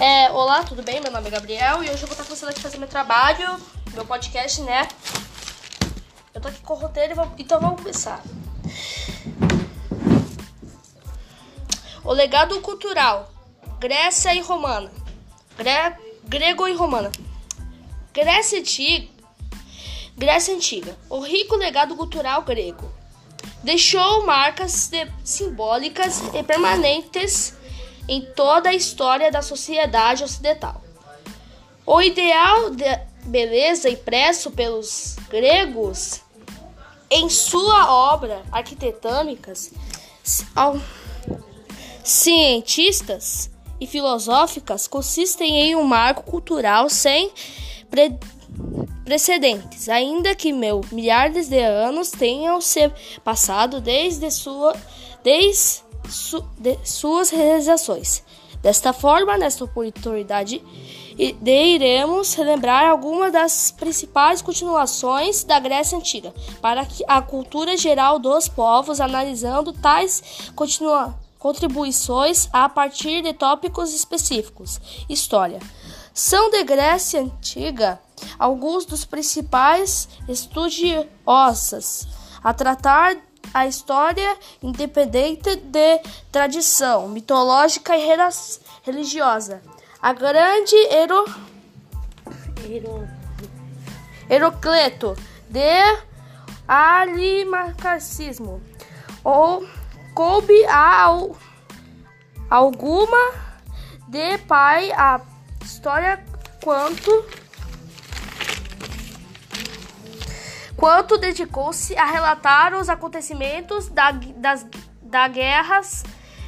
É, olá, tudo bem? Meu nome é Gabriel e hoje eu vou estar começando aqui fazer meu trabalho, meu podcast, né? Eu tô aqui com o roteiro, então vamos começar. O legado cultural, Grécia e Romana. Gre grego e Romana. Grécia Antiga. Grécia Antiga. O rico legado cultural grego deixou marcas simbólicas e permanentes em toda a história da sociedade ocidental. O ideal de beleza impresso pelos gregos em sua obra arquitetônicas, cientistas e filosóficas consistem em um marco cultural sem pre precedentes, ainda que mil milhares de anos tenham se passado desde sua desde su, de suas realizações. Desta forma, nesta oportunidade, iremos relembrar algumas das principais continuações da Grécia Antiga para a cultura geral dos povos, analisando tais contribuições a partir de tópicos específicos. História. São de Grécia Antiga alguns dos principais estudiosos a tratar a história independente de tradição mitológica e religiosa. A grande Hero... Hero... Herocleto de alimarcacismo ou coube a alguma de pai a história quanto quanto dedicou-se a relatar os acontecimentos da, das da guerras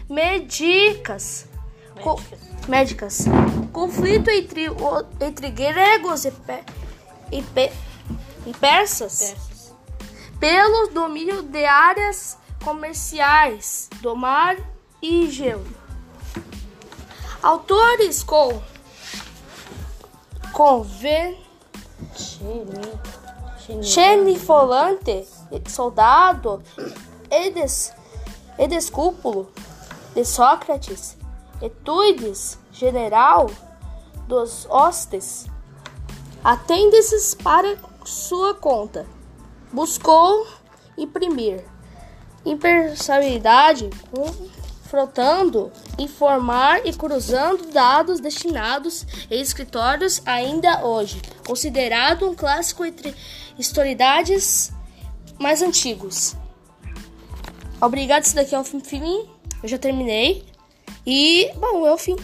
médicas. Médicas. médicas. Conflito entre, entre gregos e, pe, e, pe, e persas, persas pelo domínio de áreas comerciais do mar e gelo. Autores com conven Xenifolante, soldado, Edes, Edescúpulo, de Sócrates, Etuides, general dos hostes, atende-se para sua conta. Buscou imprimir impersonalidade confrontando, informar e cruzando dados destinados em escritórios ainda hoje, considerado um clássico entre historidades mais antigos. Obrigado, esse daqui é o fim. Eu já terminei. E, bom, é o fim.